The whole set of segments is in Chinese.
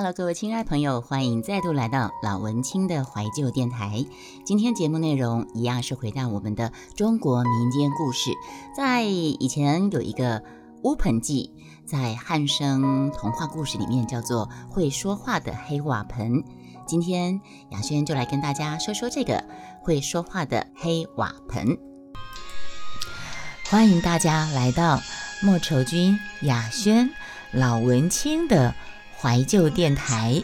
Hello，各位亲爱朋友，欢迎再度来到老文青的怀旧电台。今天节目内容一样是回到我们的中国民间故事。在以前有一个乌盆记，在汉生童话故事里面叫做会说话的黑瓦盆。今天雅轩就来跟大家说说这个会说话的黑瓦盆。欢迎大家来到莫愁君、雅轩、老文青的。怀旧电台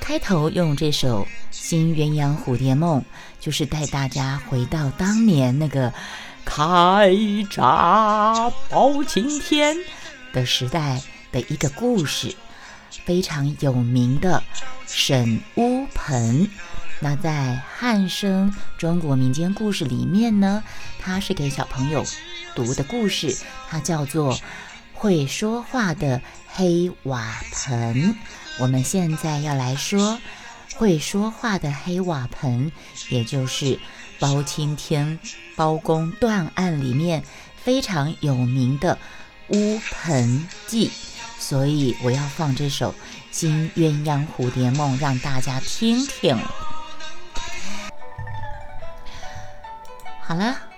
开头用这首《新鸳鸯蝴蝶梦》，就是带大家回到当年那个开闸包青天的时代的一个故事，非常有名的沈乌盆。那在汉生中国民间故事里面呢，它是给小朋友读的故事，它叫做。会说话的黑瓦盆，我们现在要来说会说话的黑瓦盆，也就是包青天包公断案里面非常有名的乌盆记。所以我要放这首《新鸳鸯蝴蝶梦》让大家听听。好了。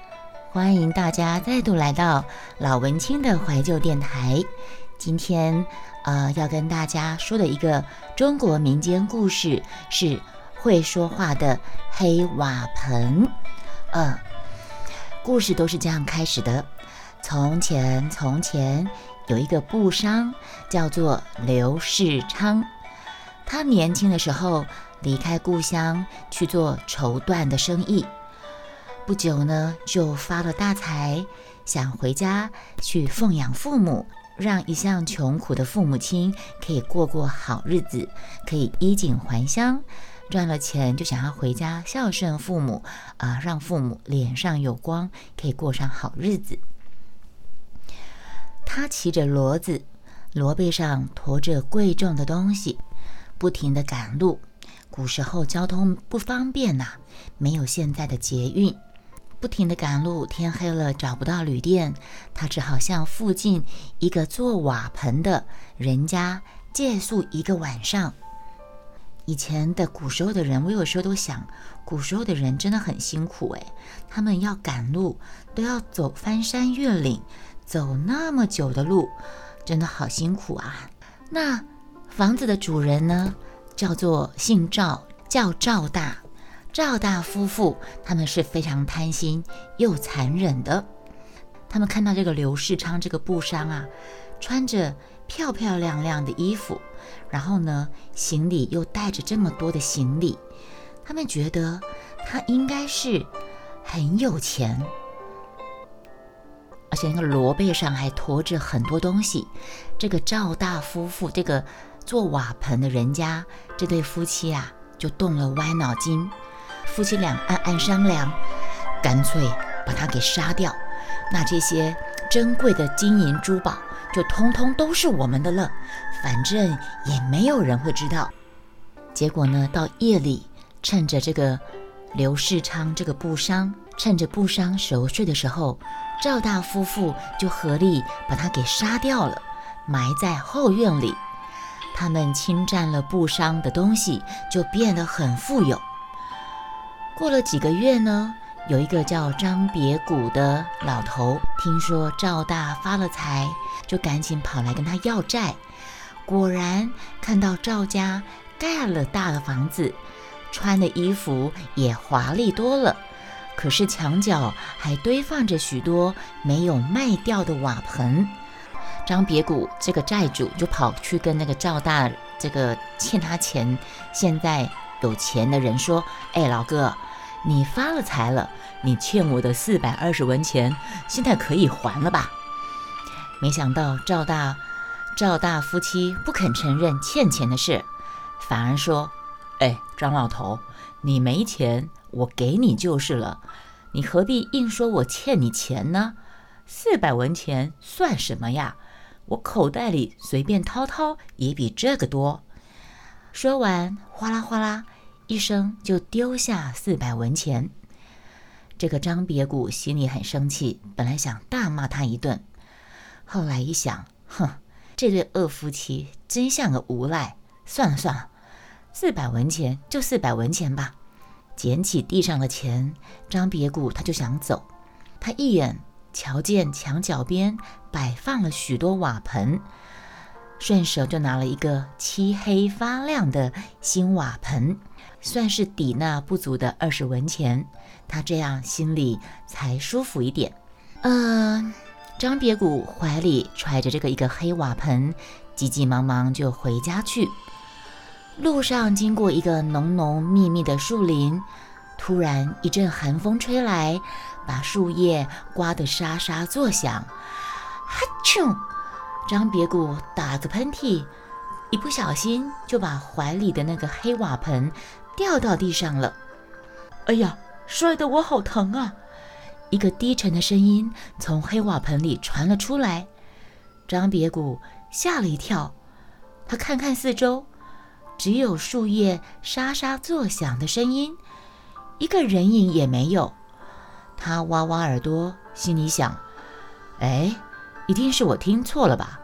欢迎大家再度来到老文青的怀旧电台。今天，呃，要跟大家说的一个中国民间故事是会说话的黑瓦盆。呃，故事都是这样开始的：从前，从前有一个布商，叫做刘世昌。他年轻的时候离开故乡去做绸缎的生意。不久呢，就发了大财，想回家去奉养父母，让一向穷苦的父母亲可以过过好日子，可以衣锦还乡。赚了钱就想要回家孝顺父母，啊，让父母脸上有光，可以过上好日子。他骑着骡子，骡背上驮着贵重的东西，不停地赶路。古时候交通不方便呐，没有现在的捷运。不停地赶路，天黑了找不到旅店，他只好向附近一个做瓦盆的人家借宿一个晚上。以前的古时候的人，我有时候都想，古时候的人真的很辛苦诶，他们要赶路，都要走翻山越岭，走那么久的路，真的好辛苦啊。那房子的主人呢，叫做姓赵，叫赵大。赵大夫妇他们是非常贪心又残忍的。他们看到这个刘世昌这个布商啊，穿着漂漂亮亮的衣服，然后呢，行李又带着这么多的行李，他们觉得他应该是很有钱，而且那个骡背上还驮着很多东西。这个赵大夫妇，这个做瓦盆的人家，这对夫妻啊，就动了歪脑筋。夫妻俩暗暗商量，干脆把他给杀掉，那这些珍贵的金银珠宝就通通都是我们的了，反正也没有人会知道。结果呢，到夜里，趁着这个刘世昌这个布商，趁着布商熟睡的时候，赵大夫妇就合力把他给杀掉了，埋在后院里。他们侵占了布商的东西，就变得很富有。过了几个月呢，有一个叫张别谷的老头，听说赵大发了财，就赶紧跑来跟他要债。果然看到赵家盖了大的房子，穿的衣服也华丽多了，可是墙角还堆放着许多没有卖掉的瓦盆。张别谷这个债主就跑去跟那个赵大这个欠他钱，现在有钱的人说：“哎，老哥。”你发了财了，你欠我的四百二十文钱，现在可以还了吧？没想到赵大赵大夫妻不肯承认欠钱的事，反而说：“哎，张老头，你没钱，我给你就是了，你何必硬说我欠你钱呢？四百文钱算什么呀？我口袋里随便掏掏也比这个多。”说完，哗啦哗啦。一声就丢下四百文钱，这个张别谷心里很生气，本来想大骂他一顿，后来一想，哼，这对恶夫妻真像个无赖，算了算了，四百文钱就四百文钱吧。捡起地上的钱，张别谷他就想走。他一眼瞧见墙角边摆放了许多瓦盆，顺手就拿了一个漆黑发亮的新瓦盆，算是抵那不足的二十文钱。他这样心里才舒服一点。嗯，张别谷怀里揣着这个一个黑瓦盆，急急忙忙就回家去。路上经过一个浓浓密密的树林，突然一阵寒风吹来，把树叶刮得沙沙作响。哈啾！张别谷打个喷嚏，一不小心就把怀里的那个黑瓦盆掉到地上了。哎呀，摔得我好疼啊！一个低沉的声音从黑瓦盆里传了出来。张别谷吓了一跳，他看看四周。只有树叶沙沙作响的声音，一个人影也没有。他挖挖耳朵，心里想：“哎，一定是我听错了吧？”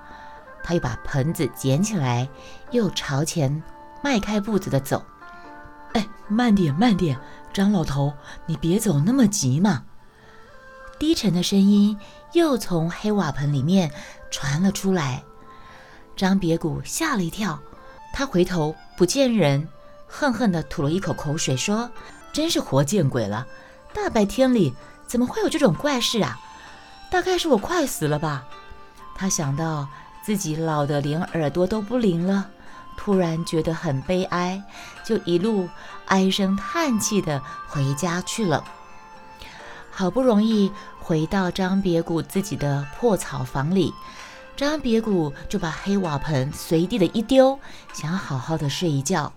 他又把盆子捡起来，又朝前迈开步子的走。“哎，慢点，慢点，张老头，你别走那么急嘛。”低沉的声音又从黑瓦盆里面传了出来。张别谷吓了一跳。他回头不见人，恨恨地吐了一口口水，说：“真是活见鬼了！大白天里怎么会有这种怪事啊？大概是我快死了吧？”他想到自己老得连耳朵都不灵了，突然觉得很悲哀，就一路唉声叹气地回家去了。好不容易回到张别谷自己的破草房里。张别谷就把黑瓦盆随地的一丢，想好好的睡一觉。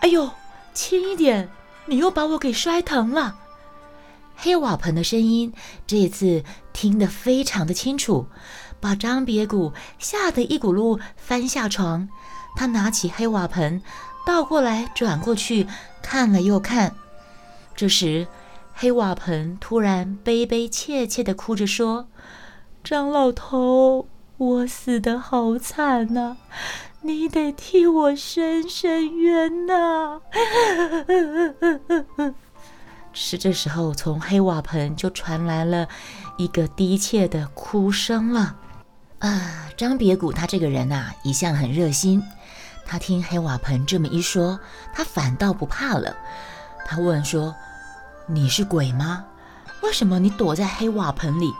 哎呦，轻一点，你又把我给摔疼了。黑瓦盆的声音这次听得非常的清楚，把张别谷吓得一骨碌翻下床。他拿起黑瓦盆，倒过来转过去看了又看。这时，黑瓦盆突然悲悲切切的哭着说。张老头，我死得好惨呐，你得替我伸伸冤呐！是这时候，从黑瓦盆就传来了一个低切的哭声了。啊，张别谷他这个人呐，一向很热心。他听黑瓦盆这么一说，他反倒不怕了。他问说：“你是鬼吗？为什么你躲在黑瓦盆里？”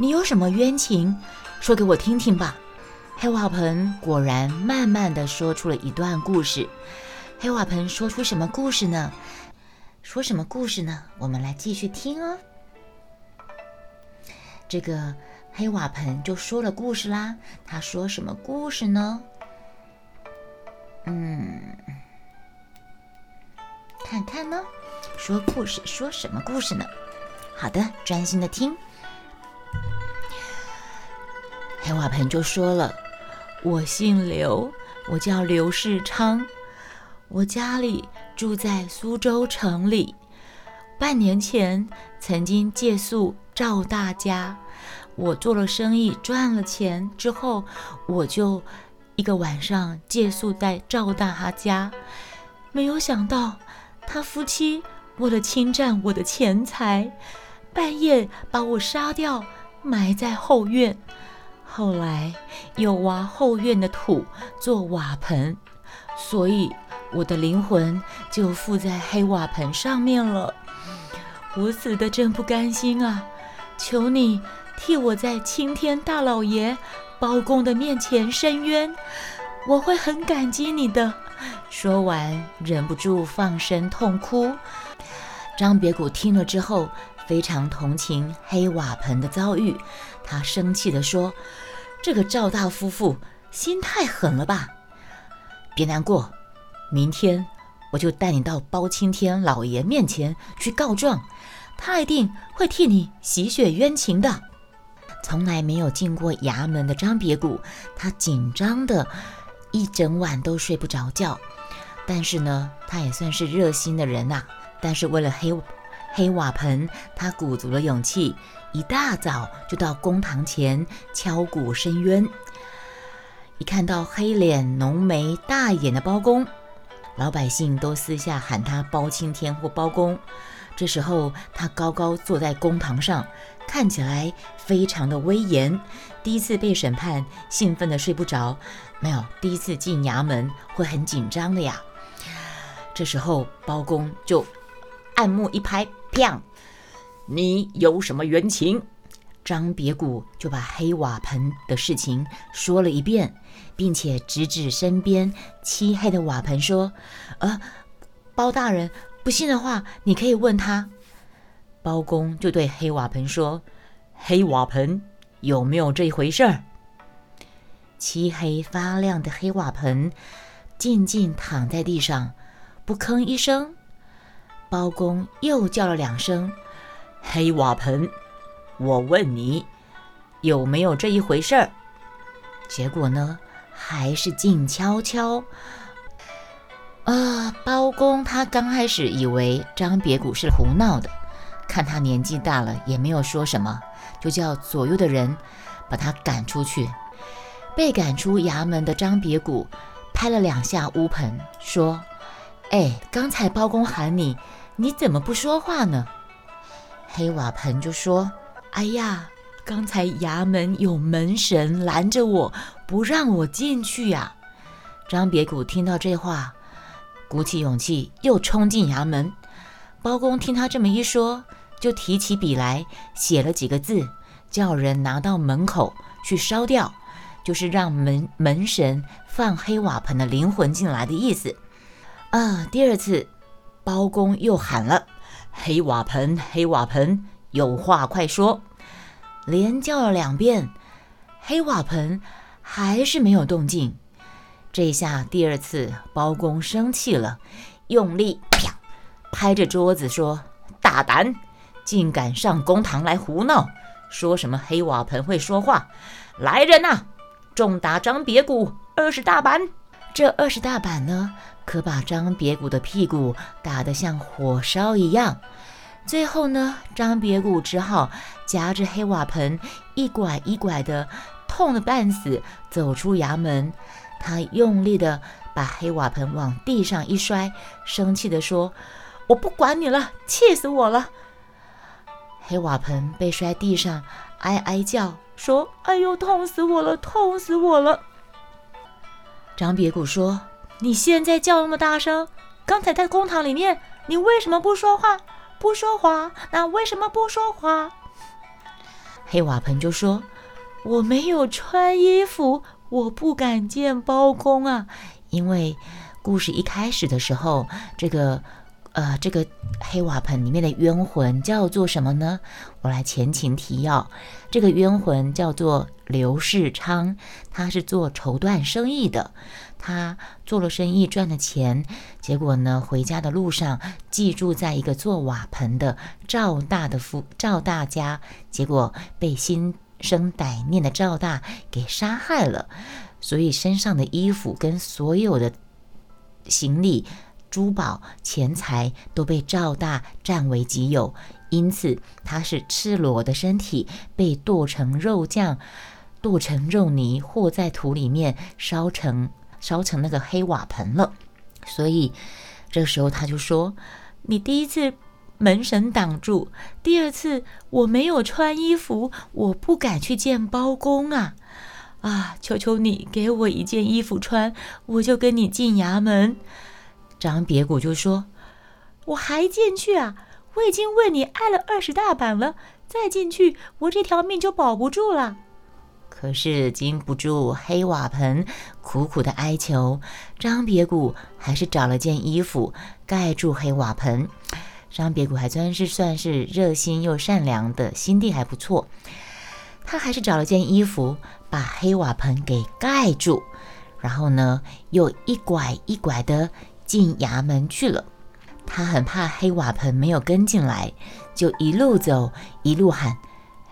你有什么冤情，说给我听听吧。黑瓦盆果然慢慢的说出了一段故事。黑瓦盆说出什么故事呢？说什么故事呢？我们来继续听哦。这个黑瓦盆就说了故事啦。他说什么故事呢？嗯，看看呢，说故事说什么故事呢？好的，专心的听。黑瓦盆就说了：“我姓刘，我叫刘世昌，我家里住在苏州城里。半年前曾经借宿赵大家，我做了生意赚了钱之后，我就一个晚上借宿在赵大哈家。没有想到他夫妻为了侵占我的钱财，半夜把我杀掉，埋在后院。”后来又挖后院的土做瓦盆，所以我的灵魂就附在黑瓦盆上面了。我死的真不甘心啊！求你替我在青天大老爷包公的面前伸冤，我会很感激你的。说完，忍不住放声痛哭。张别谷听了之后，非常同情黑瓦盆的遭遇。他生气地说：“这个赵大夫妇心太狠了吧！别难过，明天我就带你到包青天老爷面前去告状，他一定会替你洗雪冤情的。”从来没有进过衙门的张别谷，他紧张的一整晚都睡不着觉。但是呢，他也算是热心的人呐。但是为了黑黑瓦盆，他鼓足了勇气。一大早就到公堂前敲鼓申冤。一看到黑脸浓眉大眼的包公，老百姓都私下喊他包青天或包公。这时候他高高坐在公堂上，看起来非常的威严。第一次被审判，兴奋的睡不着。没有，第一次进衙门会很紧张的呀。这时候包公就暗木一拍，啪！你有什么冤情？张别谷就把黑瓦盆的事情说了一遍，并且指指身边漆黑的瓦盆说：“呃，包大人，不信的话，你可以问他。”包公就对黑瓦盆说：“黑瓦盆，有没有这一回事儿？”漆黑发亮的黑瓦盆静静躺在地上，不吭一声。包公又叫了两声：“黑瓦盆。”我问你，有没有这一回事儿？结果呢，还是静悄悄。啊，包公他刚开始以为张别谷是胡闹的，看他年纪大了，也没有说什么，就叫左右的人把他赶出去。被赶出衙门的张别谷拍了两下乌盆，说：“哎，刚才包公喊你，你怎么不说话呢？”黑瓦盆就说。哎呀，刚才衙门有门神拦着我，不让我进去呀！张别谷听到这话，鼓起勇气又冲进衙门。包公听他这么一说，就提起笔来写了几个字，叫人拿到门口去烧掉，就是让门门神放黑瓦盆的灵魂进来的意思。啊，第二次，包公又喊了：“黑瓦盆，黑瓦盆！”有话快说！连叫了两遍，黑瓦盆还是没有动静。这下第二次，包公生气了，用力啪拍着桌子说：“大胆，竟敢上公堂来胡闹！说什么黑瓦盆会说话？来人呐，重打张别谷二十大板！这二十大板呢，可把张别谷的屁股打得像火烧一样。”最后呢，张别谷只好夹着黑瓦盆，一拐一拐的，痛得半死，走出衙门。他用力的把黑瓦盆往地上一摔，生气的说：“我不管你了，气死我了！”黑瓦盆被摔地上，哀哀叫，说：“哎呦，痛死我了，痛死我了！”张别谷说：“你现在叫那么大声，刚才在公堂里面，你为什么不说话？”不说话，那为什么不说话？黑瓦盆就说：“我没有穿衣服，我不敢见包公啊。因为故事一开始的时候，这个呃，这个黑瓦盆里面的冤魂叫做什么呢？我来前情提要，这个冤魂叫做刘世昌，他是做绸缎生意的。”他做了生意赚了钱，结果呢，回家的路上寄住在一个做瓦盆的赵大的夫赵大家，结果被心生歹念的赵大给杀害了，所以身上的衣服跟所有的行李、珠宝、钱财都被赵大占为己有，因此他是赤裸的身体被剁成肉酱，剁成肉泥，和在土里面烧成。烧成那个黑瓦盆了，所以这时候他就说：“你第一次门神挡住，第二次我没有穿衣服，我不敢去见包公啊！啊，求求你给我一件衣服穿，我就跟你进衙门。”张别谷就说：“我还进去啊？我已经为你挨了二十大板了，再进去我这条命就保不住了。”可是经不住黑瓦盆苦苦的哀求，张别谷还是找了件衣服盖住黑瓦盆。张别谷还算是算是热心又善良的心地还不错，他还是找了件衣服把黑瓦盆给盖住，然后呢又一拐一拐的进衙门去了。他很怕黑瓦盆没有跟进来，就一路走一路喊：“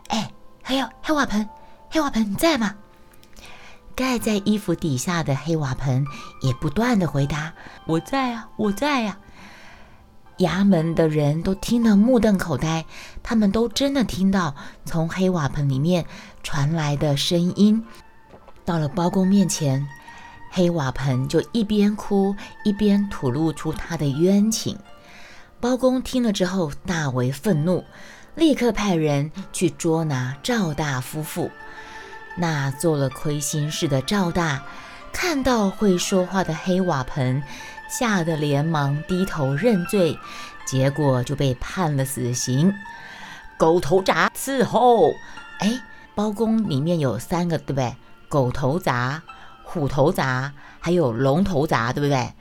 哎，还有黑瓦盆。”黑瓦盆，你在吗？盖在衣服底下的黑瓦盆也不断的回答：“我在啊，我在呀。”衙门的人都听得目瞪口呆，他们都真的听到从黑瓦盆里面传来的声音。到了包公面前，黑瓦盆就一边哭一边吐露出他的冤情。包公听了之后大为愤怒，立刻派人去捉拿赵大夫妇。那做了亏心事的赵大，看到会说话的黑瓦盆，吓得连忙低头认罪，结果就被判了死刑。狗头铡伺候。哎，包公里面有三个，对不对？狗头铡、虎头铡，还有龙头铡，对不对？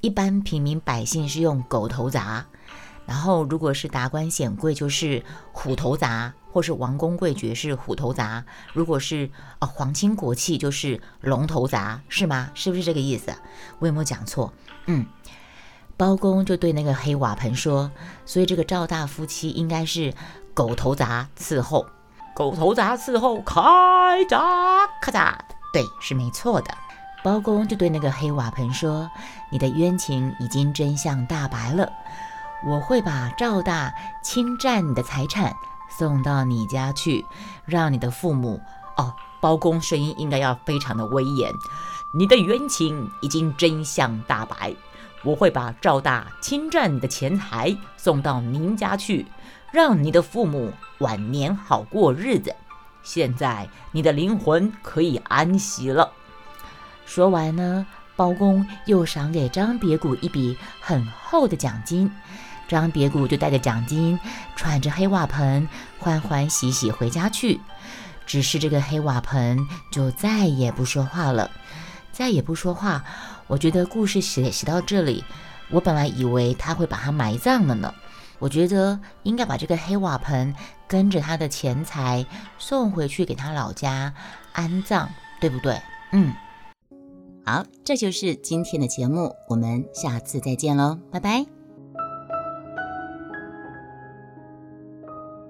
一般平民百姓是用狗头铡，然后如果是达官显贵，就是虎头铡，或是王公贵爵是虎头铡；如果是啊皇亲国戚，就是龙头铡，是吗？是不是这个意思？我有没有讲错？嗯，包公就对那个黑瓦盆说，所以这个赵大夫妻应该是狗头铡伺候。狗头铡伺候，开闸，咔嚓，对，是没错的。包公就对那个黑瓦盆说：“你的冤情已经真相大白了，我会把赵大侵占你的财产送到你家去，让你的父母……哦，包公声音应该要非常的威严。你的冤情已经真相大白，我会把赵大侵占你的钱财送到您家去。”让你的父母晚年好过日子。现在你的灵魂可以安息了。说完呢，包公又赏给张别谷一笔很厚的奖金。张别谷就带着奖金，喘着黑瓦盆，欢欢喜喜回家去。只是这个黑瓦盆就再也不说话了，再也不说话。我觉得故事写写到这里，我本来以为他会把它埋葬了呢。我觉得应该把这个黑瓦盆跟着他的钱财送回去给他老家安葬，对不对？嗯，好，这就是今天的节目，我们下次再见喽，拜拜。